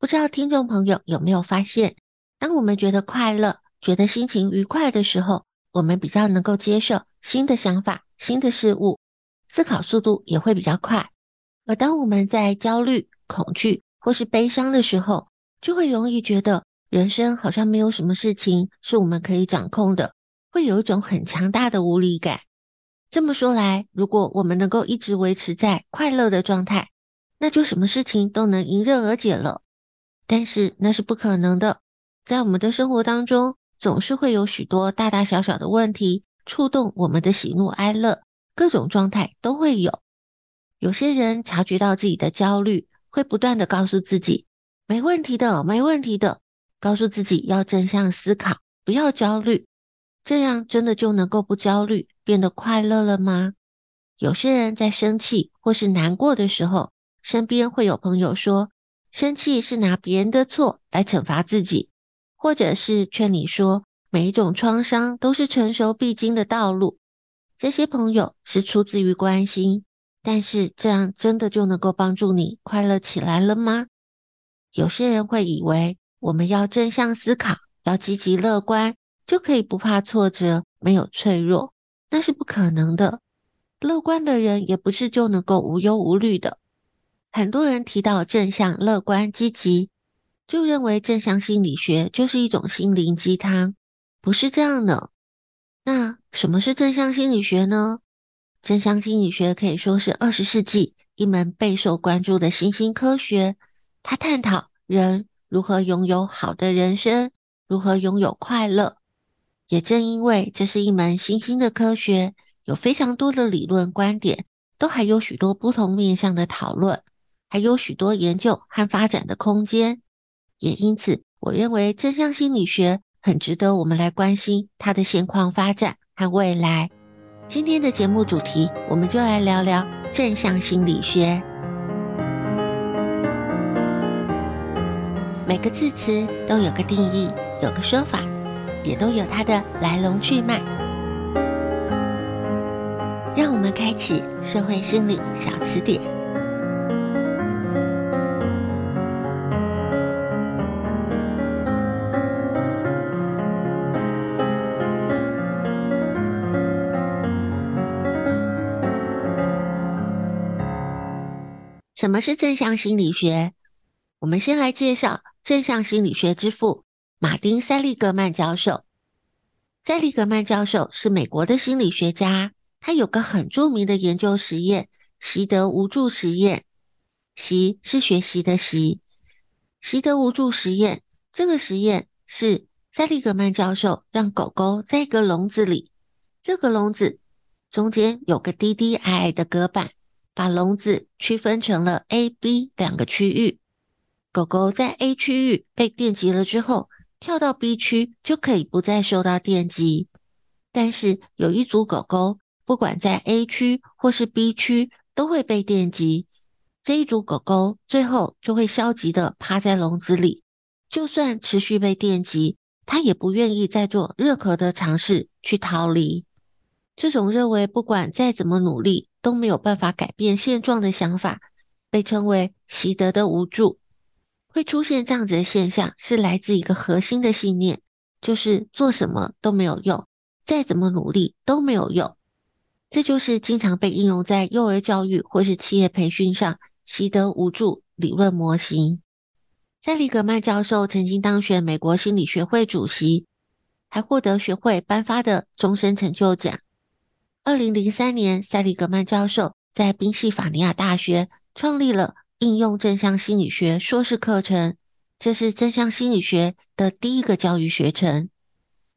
不知道听众朋友有没有发现，当我们觉得快乐、觉得心情愉快的时候，我们比较能够接受新的想法、新的事物，思考速度也会比较快。而当我们在焦虑、恐惧或是悲伤的时候，就会容易觉得人生好像没有什么事情是我们可以掌控的，会有一种很强大的无力感。这么说来，如果我们能够一直维持在快乐的状态，那就什么事情都能迎刃而解了。但是那是不可能的，在我们的生活当中，总是会有许多大大小小的问题触动我们的喜怒哀乐，各种状态都会有。有些人察觉到自己的焦虑，会不断的告诉自己：“没问题的，没问题的。”告诉自己要正向思考，不要焦虑。这样真的就能够不焦虑，变得快乐了吗？有些人在生气或是难过的时候，身边会有朋友说，生气是拿别人的错来惩罚自己，或者是劝你说每一种创伤都是成熟必经的道路。这些朋友是出自于关心，但是这样真的就能够帮助你快乐起来了吗？有些人会以为我们要正向思考，要积极乐观，就可以不怕挫折，没有脆弱，那是不可能的。乐观的人也不是就能够无忧无虑的。很多人提到正向、乐观、积极，就认为正向心理学就是一种心灵鸡汤，不是这样的。那什么是正向心理学呢？正向心理学可以说是二十世纪一门备受关注的新兴科学，它探讨人如何拥有好的人生，如何拥有快乐。也正因为这是一门新兴的科学，有非常多的理论观点，都还有许多不同面向的讨论。还有许多研究和发展的空间，也因此，我认为正向心理学很值得我们来关心它的现况发展和未来。今天的节目主题，我们就来聊聊正向心理学。每个字词都有个定义，有个说法，也都有它的来龙去脉。让我们开启社会心理小词典。是正向心理学？我们先来介绍正向心理学之父马丁·塞利格曼教授。塞利格曼教授是美国的心理学家，他有个很著名的研究实验——习得无助实验。习是学习的习，习得无助实验。这个实验是塞利格曼教授让狗狗在一个笼子里，这个笼子中间有个低低矮矮的隔板。把笼子区分成了 A、B 两个区域，狗狗在 A 区域被电击了之后，跳到 B 区就可以不再受到电击。但是有一组狗狗，不管在 A 区或是 B 区都会被电击，这一组狗狗最后就会消极的趴在笼子里，就算持续被电击，它也不愿意再做任何的尝试去逃离。这种认为不管再怎么努力都没有办法改变现状的想法，被称为习得的无助。会出现这样子的现象，是来自一个核心的信念，就是做什么都没有用，再怎么努力都没有用。这就是经常被应用在幼儿教育或是企业培训上，习得无助理论模型。塞利格曼教授曾经当选美国心理学会主席，还获得学会颁发的终身成就奖。二零零三年，塞利格曼教授在宾夕法尼亚大学创立了应用正向心理学硕士课程，这是正向心理学的第一个教育学程。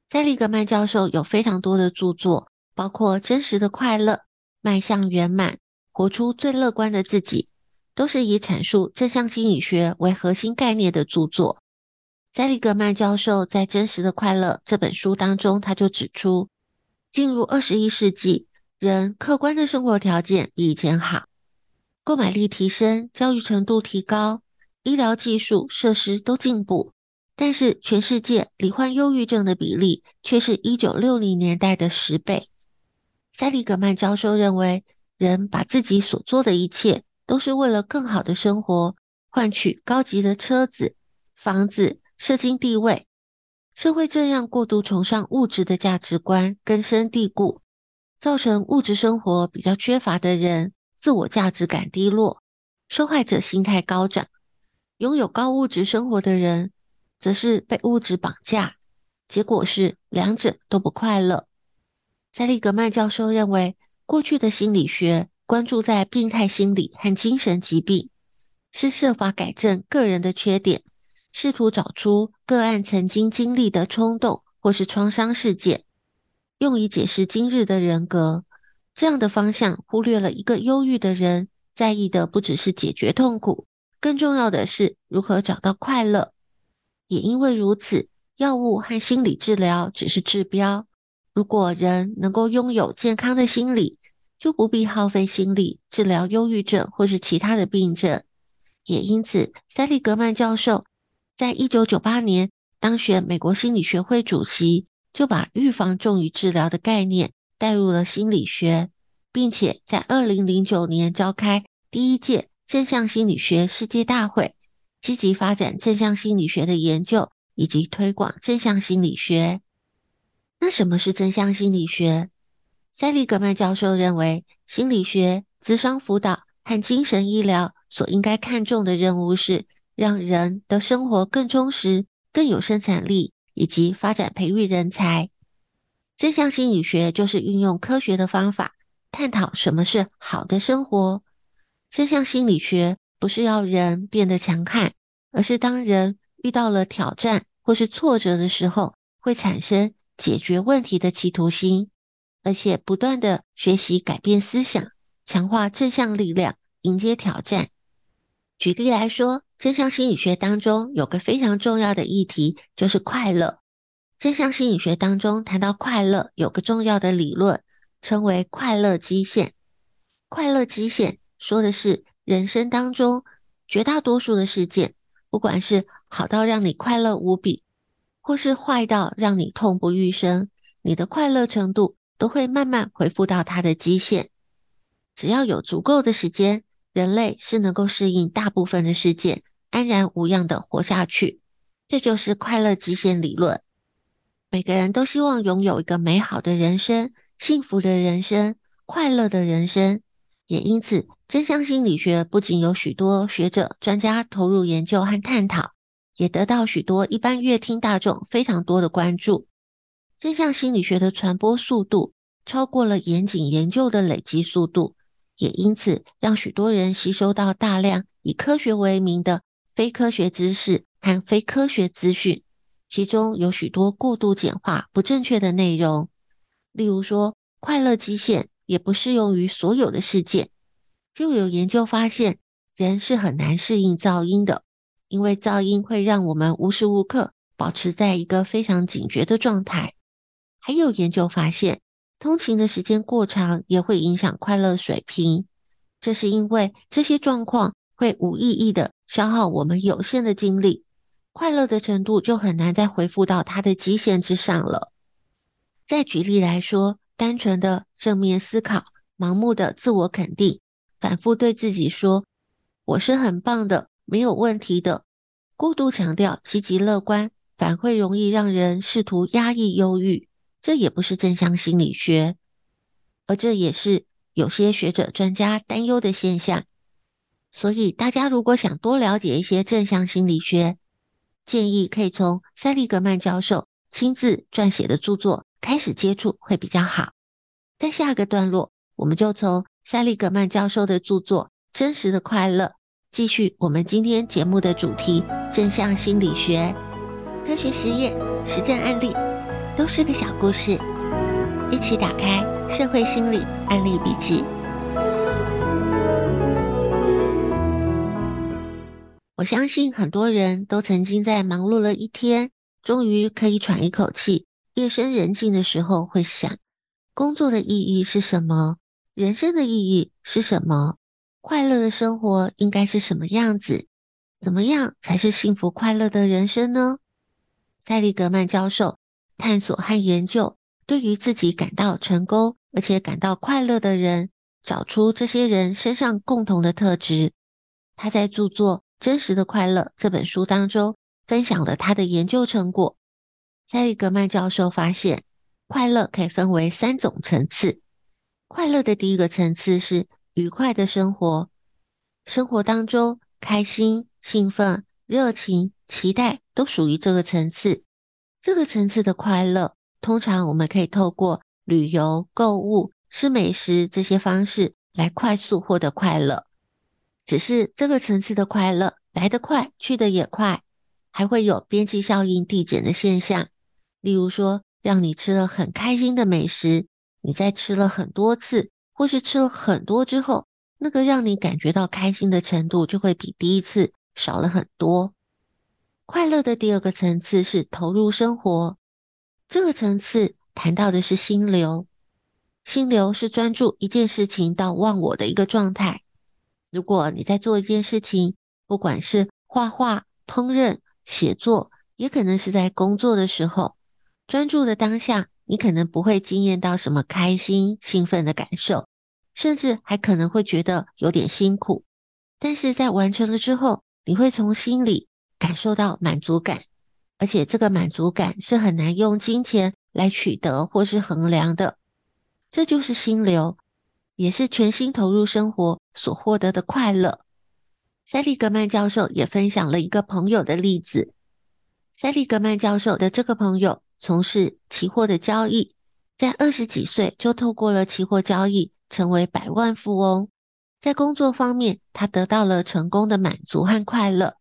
塞利格曼教授有非常多的著作。包括真实的快乐、迈向圆满、活出最乐观的自己，都是以阐述正向心理学为核心概念的著作。塞利格曼教授在《真实的快乐》这本书当中，他就指出，进入二十一世纪，人客观的生活条件比以前好，购买力提升，教育程度提高，医疗技术设施都进步。但是，全世界罹患忧郁症的比例却是一九六零年代的十倍。塞利格曼教授认为，人把自己所做的一切都是为了更好的生活，换取高级的车子、房子、社经地位。社会这样过度崇尚物质的价值观根深蒂固，造成物质生活比较缺乏的人自我价值感低落，受害者心态高涨；拥有高物质生活的人，则是被物质绑架，结果是两者都不快乐。塞利格曼教授认为，过去的心理学关注在病态心理和精神疾病，是设法改正个人的缺点，试图找出个案曾经经历的冲动或是创伤事件，用以解释今日的人格。这样的方向忽略了一个忧郁的人在意的不只是解决痛苦，更重要的是如何找到快乐。也因为如此，药物和心理治疗只是治标。如果人能够拥有健康的心理，就不必耗费心力治疗忧郁症或是其他的病症。也因此，塞利格曼教授在一九九八年当选美国心理学会主席，就把预防重于治疗的概念带入了心理学，并且在二零零九年召开第一届正向心理学世界大会，积极发展正向心理学的研究以及推广正向心理学。那什么是正向心理学？塞利格曼教授认为，心理学、咨商辅导和精神医疗所应该看重的任务是让人的生活更充实、更有生产力，以及发展培育人才。正向心理学就是运用科学的方法，探讨什么是好的生活。正向心理学不是要人变得强悍，而是当人遇到了挑战或是挫折的时候，会产生。解决问题的企图心，而且不断地学习改变思想，强化正向力量，迎接挑战。举例来说，正向心理学当中有个非常重要的议题，就是快乐。正向心理学当中谈到快乐，有个重要的理论，称为快乐基线。快乐基线说的是人生当中绝大多数的事件，不管是好到让你快乐无比。或是坏到让你痛不欲生，你的快乐程度都会慢慢恢复到它的基线。只要有足够的时间，人类是能够适应大部分的事件，安然无恙的活下去。这就是快乐极限理论。每个人都希望拥有一个美好的人生、幸福的人生、快乐的人生。也因此，正向心理学不仅有许多学者、专家投入研究和探讨。也得到许多一般乐听大众非常多的关注。正向心理学的传播速度超过了严谨研究的累积速度，也因此让许多人吸收到大量以科学为名的非科学知识和非科学资讯，其中有许多过度简化、不正确的内容。例如说，快乐基线也不适用于所有的事件。就有研究发现，人是很难适应噪音的。因为噪音会让我们无时无刻保持在一个非常警觉的状态。还有研究发现，通勤的时间过长也会影响快乐水平。这是因为这些状况会无意义的消耗我们有限的精力，快乐的程度就很难再恢复到它的极限之上了。再举例来说，单纯的正面思考、盲目的自我肯定、反复对自己说“我是很棒的，没有问题的”，过度强调积极乐观，反会容易让人试图压抑忧郁。这也不是正向心理学，而这也是有些学者专家担忧的现象。所以，大家如果想多了解一些正向心理学，建议可以从塞利格曼教授亲自撰写的著作开始接触，会比较好。在下个段落，我们就从塞利格曼教授的著作《真实的快乐》继续我们今天节目的主题——正向心理学、科学实验、实战案例，都是个小故事。一起打开《社会心理案例笔记》。我相信很多人都曾经在忙碌了一天，终于可以喘一口气，夜深人静的时候会想：工作的意义是什么？人生的意义是什么？快乐的生活应该是什么样子？怎么样才是幸福快乐的人生呢？塞利格曼教授探索和研究，对于自己感到成功而且感到快乐的人，找出这些人身上共同的特质。他在著作。真实的快乐这本书当中分享了他的研究成果。塞利格曼教授发现，快乐可以分为三种层次。快乐的第一个层次是愉快的生活，生活当中开心、兴奋、热情、期待都属于这个层次。这个层次的快乐，通常我们可以透过旅游、购物、吃美食这些方式来快速获得快乐。只是这个层次的快乐来得快，去得也快，还会有边际效应递减的现象。例如说，让你吃了很开心的美食，你在吃了很多次，或是吃了很多之后，那个让你感觉到开心的程度就会比第一次少了很多。快乐的第二个层次是投入生活，这个层次谈到的是心流。心流是专注一件事情到忘我的一个状态。如果你在做一件事情，不管是画画、烹饪、写作，也可能是在工作的时候，专注的当下，你可能不会惊艳到什么开心、兴奋的感受，甚至还可能会觉得有点辛苦。但是在完成了之后，你会从心里感受到满足感，而且这个满足感是很难用金钱来取得或是衡量的。这就是心流。也是全心投入生活所获得的快乐。塞利格曼教授也分享了一个朋友的例子。塞利格曼教授的这个朋友从事期货的交易，在二十几岁就透过了期货交易成为百万富翁。在工作方面，他得到了成功的满足和快乐。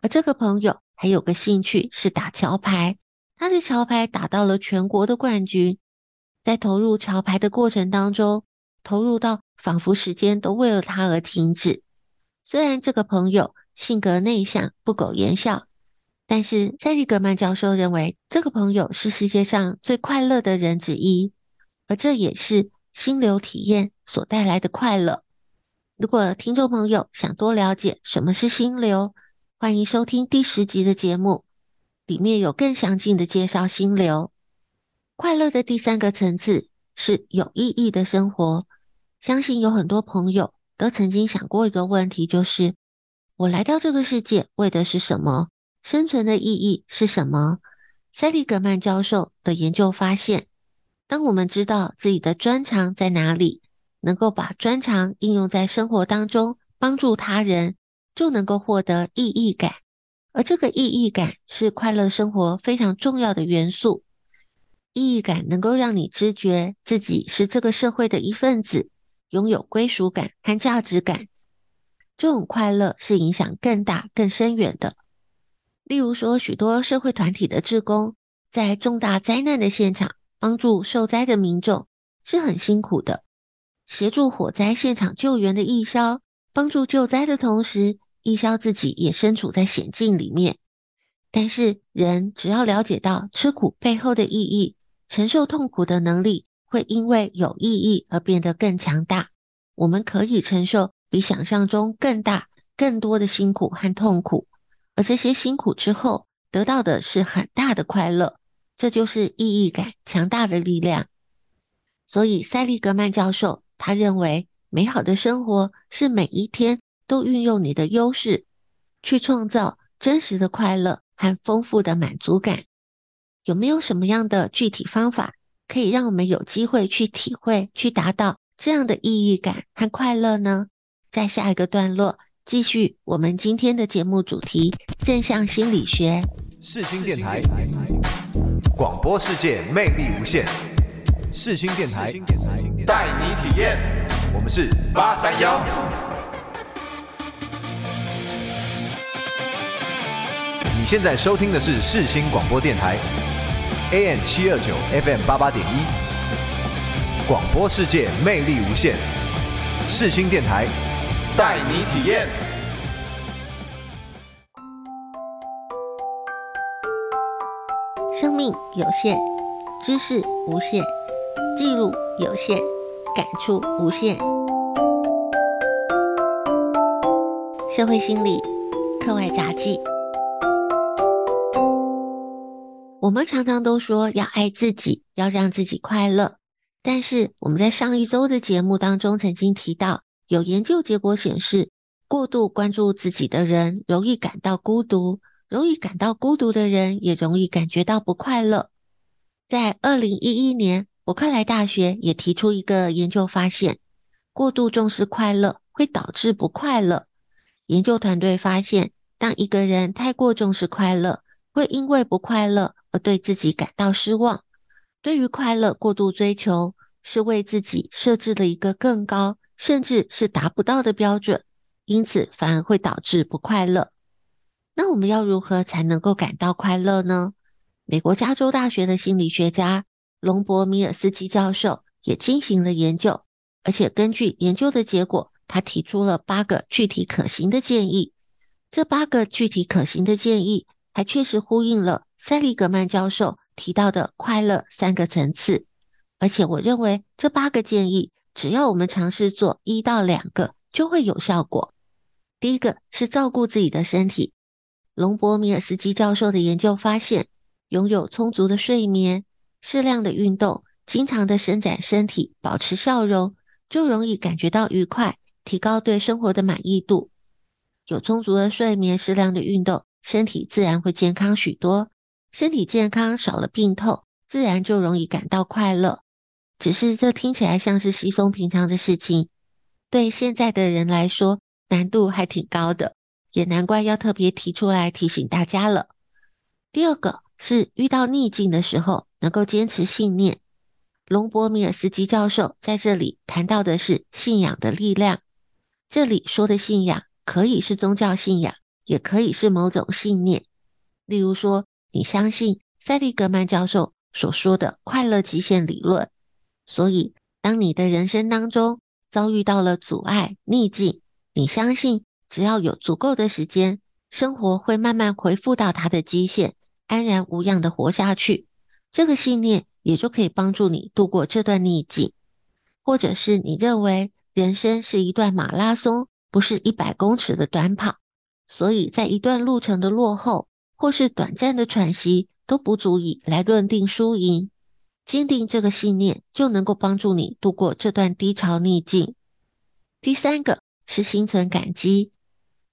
而这个朋友还有个兴趣是打桥牌，他的桥牌打到了全国的冠军。在投入桥牌的过程当中，投入到仿佛时间都为了他而停止。虽然这个朋友性格内向、不苟言笑，但是塞利格曼教授认为这个朋友是世界上最快乐的人之一，而这也是心流体验所带来的快乐。如果听众朋友想多了解什么是心流，欢迎收听第十集的节目，里面有更详尽的介绍心流。快乐的第三个层次是有意义的生活。相信有很多朋友都曾经想过一个问题，就是我来到这个世界为的是什么？生存的意义是什么？塞利格曼教授的研究发现，当我们知道自己的专长在哪里，能够把专长应用在生活当中，帮助他人，就能够获得意义感。而这个意义感是快乐生活非常重要的元素。意义感能够让你知觉自己是这个社会的一份子。拥有归属感和价值感，这种快乐是影响更大、更深远的。例如说，许多社会团体的志工在重大灾难的现场帮助受灾的民众是很辛苦的。协助火灾现场救援的义消，帮助救灾的同时，义消自己也身处在险境里面。但是，人只要了解到吃苦背后的意义，承受痛苦的能力。会因为有意义而变得更强大。我们可以承受比想象中更大、更多的辛苦和痛苦，而这些辛苦之后得到的是很大的快乐。这就是意义感强大的力量。所以，塞利格曼教授他认为，美好的生活是每一天都运用你的优势，去创造真实的快乐和丰富的满足感。有没有什么样的具体方法，可以让我们有机会去体会、去达到这样的意义感和快乐呢？在下一个段落，继续我们今天的节目主题——正向心理学。世新电台。广播世界魅力无限，世新电台带你体验。我们是八三幺。现在收听的是世新广播电台，AM 七二九 FM 八八点一。广播世界魅力无限，世新电台带你体验。生命有限，知识无限，记录有限，感触无限。社会心理课外杂记。我们常常都说要爱自己，要让自己快乐。但是我们在上一周的节目当中曾经提到，有研究结果显示，过度关注自己的人容易感到孤独。容易感到孤独的人，也容易感觉到不快乐。在二零一一年，伯克莱大学也提出一个研究发现：过度重视快乐会导致不快乐。研究团队发现，当一个人太过重视快乐，会因为不快乐而对自己感到失望。对于快乐过度追求，是为自己设置了一个更高，甚至是达不到的标准，因此反而会导致不快乐。那我们要如何才能够感到快乐呢？美国加州大学的心理学家隆博米尔斯基教授也进行了研究，而且根据研究的结果，他提出了八个具体可行的建议。这八个具体可行的建议，还确实呼应了塞利格曼教授提到的快乐三个层次。而且我认为这八个建议，只要我们尝试做一到两个，就会有效果。第一个是照顾自己的身体。隆博米尔斯基教授的研究发现，拥有充足的睡眠、适量的运动、经常的伸展身体、保持笑容，就容易感觉到愉快，提高对生活的满意度。有充足的睡眠、适量的运动，身体自然会健康许多。身体健康，少了病痛，自然就容易感到快乐。只是这听起来像是稀松平常的事情，对现在的人来说，难度还挺高的。也难怪要特别提出来提醒大家了。第二个是遇到逆境的时候，能够坚持信念。隆博米尔斯基教授在这里谈到的是信仰的力量。这里说的信仰可以是宗教信仰，也可以是某种信念。例如说，你相信塞利格曼教授所说的快乐极限理论，所以当你的人生当中遭遇到了阻碍、逆境，你相信。只要有足够的时间，生活会慢慢恢复到它的基线，安然无恙的活下去。这个信念也就可以帮助你度过这段逆境。或者是你认为人生是一段马拉松，不是一百公尺的短跑，所以在一段路程的落后或是短暂的喘息都不足以来论定输赢。坚定这个信念，就能够帮助你度过这段低潮逆境。第三个是心存感激。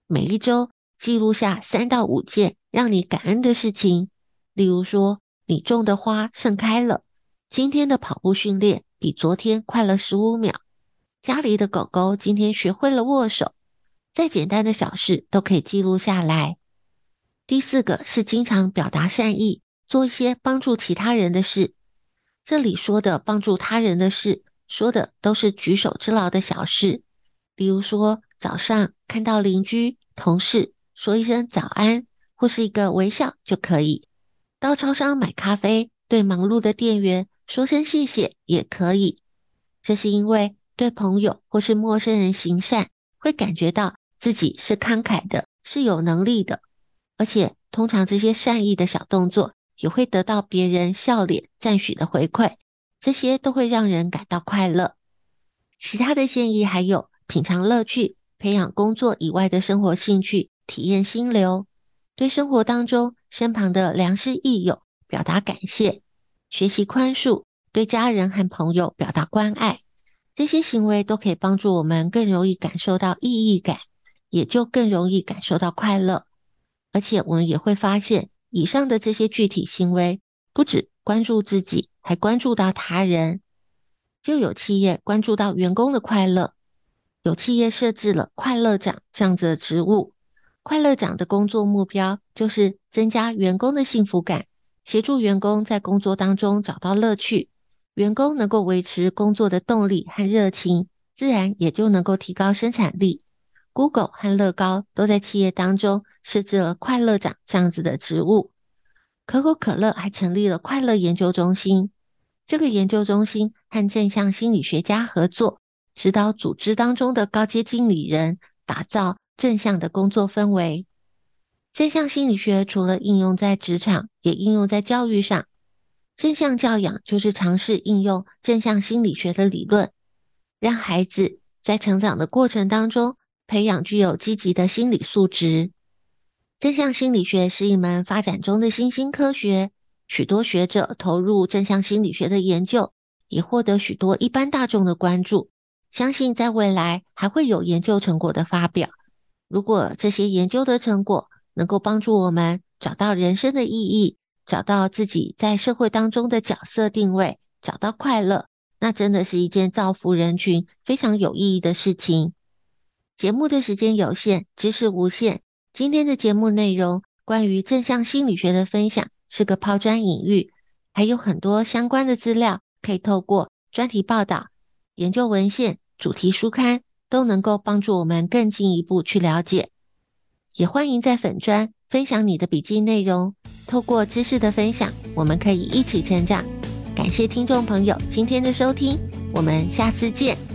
每一周记录下三到五件让你感恩的事情，例如说，你种的花盛开了，今天的跑步训练比昨天快了十五秒，家里的狗狗今天学会了握手，再简单的小事都可以记录下来。第四个是经常表达善意，做一些帮助其他人的事。这里说的帮助他人的事，说的都是举手之劳的小事，例如说，早上看到邻居、同事说一声早安，或是一个微笑就可以；到超商买咖啡，对忙碌的店员说声谢谢也可以。这是因为对朋友或是陌生人行善，会感觉到自己是慷慨的，是有能力的，而且通常这些善意的小动作也会得到别人笑脸赞许的回馈，这些都会让人感到快乐。其他的建议还有品尝乐趣。培养工作以外的生活兴趣，体验心流，对生活当中身旁的良师益友表达感谢，学习宽恕，对家人和朋友表达关爱，这些行为都可以帮助我们更容易感受到意义感，也就更容易感受到快乐。而且我们也会发现，以上的这些具体行为，不只关注自己，还关注到他人。就有企业关注到员工的快乐，有企业设置了快乐长这样子的职务。快乐长的工作目标就是增加员工的幸福感，协助员工在工作当中找到乐趣。员工能够维持工作的动力和热情，自然也就能够提高生产力。Google 和乐高都在企业当中设置了快乐长这样子的职务。可口可乐还成立了快乐研究中心。这个研究中心和正向心理学家合作，指导组织当中的高阶经理人打造正向的工作氛围。正向心理学除了应用在职场，也应用在教育上。正向教养就是尝试应用正向心理学的理论，让孩子在成长的过程当中培养具有积极的心理素质。正向心理学是一门发展中的新兴科学，许多学者投入正向心理学的研究，也获得许多一般大众的关注。相信在未来还会有研究成果的发表。如果这些研究的成果能够帮助我们找到人生的意义，找到自己在社会当中的角色定位，找到快乐，那真的是一件造福人群、非常有意义的事情。节目的时间有限，知识无限。今天的节目内容关于正向心理学的分享是个抛砖引玉，还有很多相关的资料可以透过专题报道、研究文献、主题书刊都能够帮助我们更进一步去了解。也欢迎在粉专分享你的笔记内容，透过知识的分享，我们可以一起成长。感谢听众朋友今天的收听，我们下次见。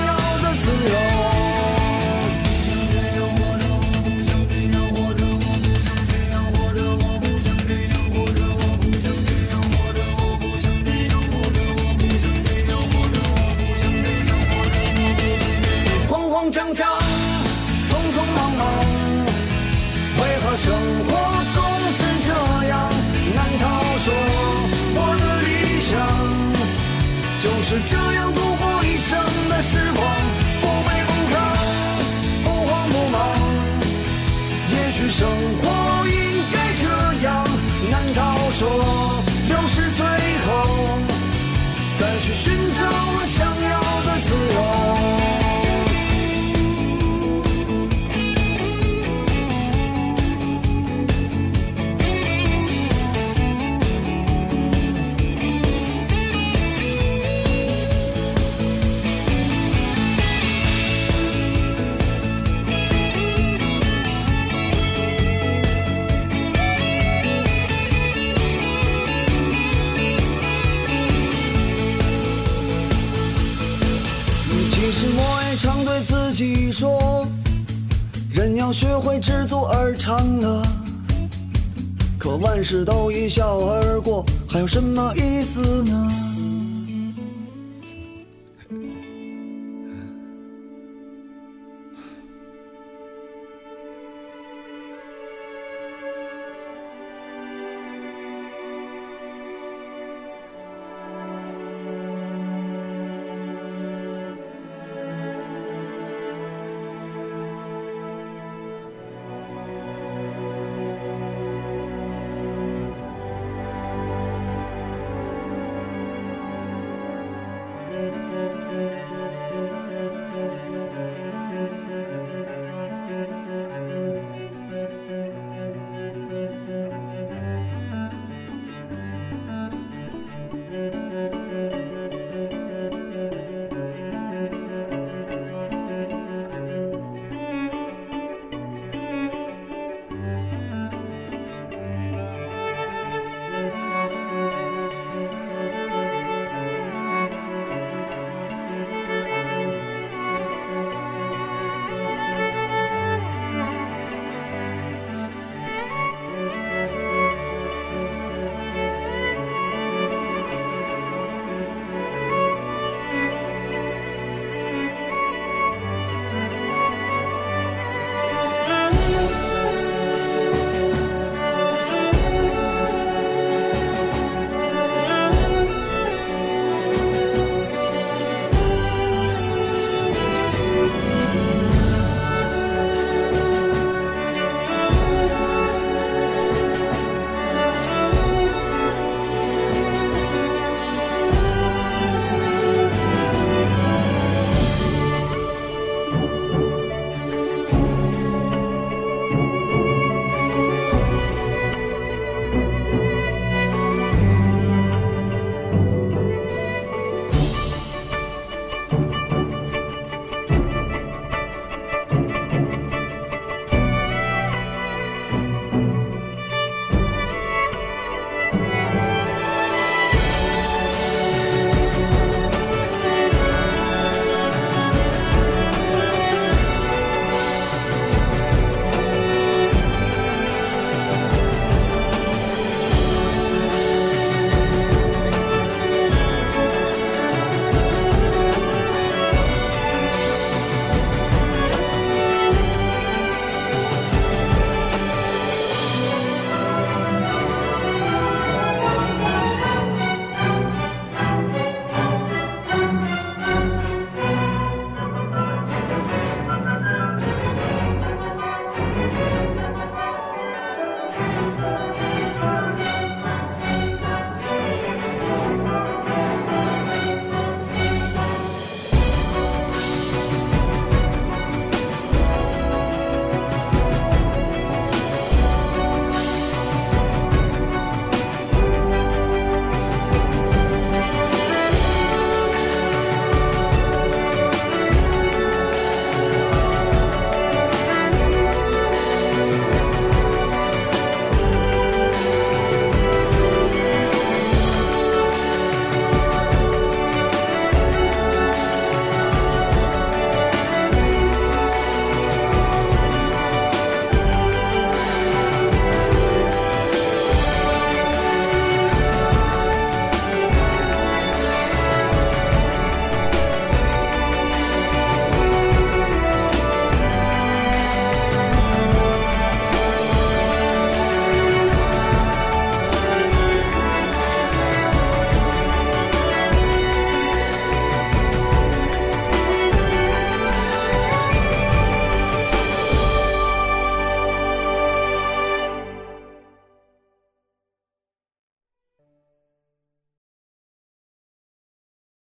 而长乐可万事都一笑而过还有什么意思呢？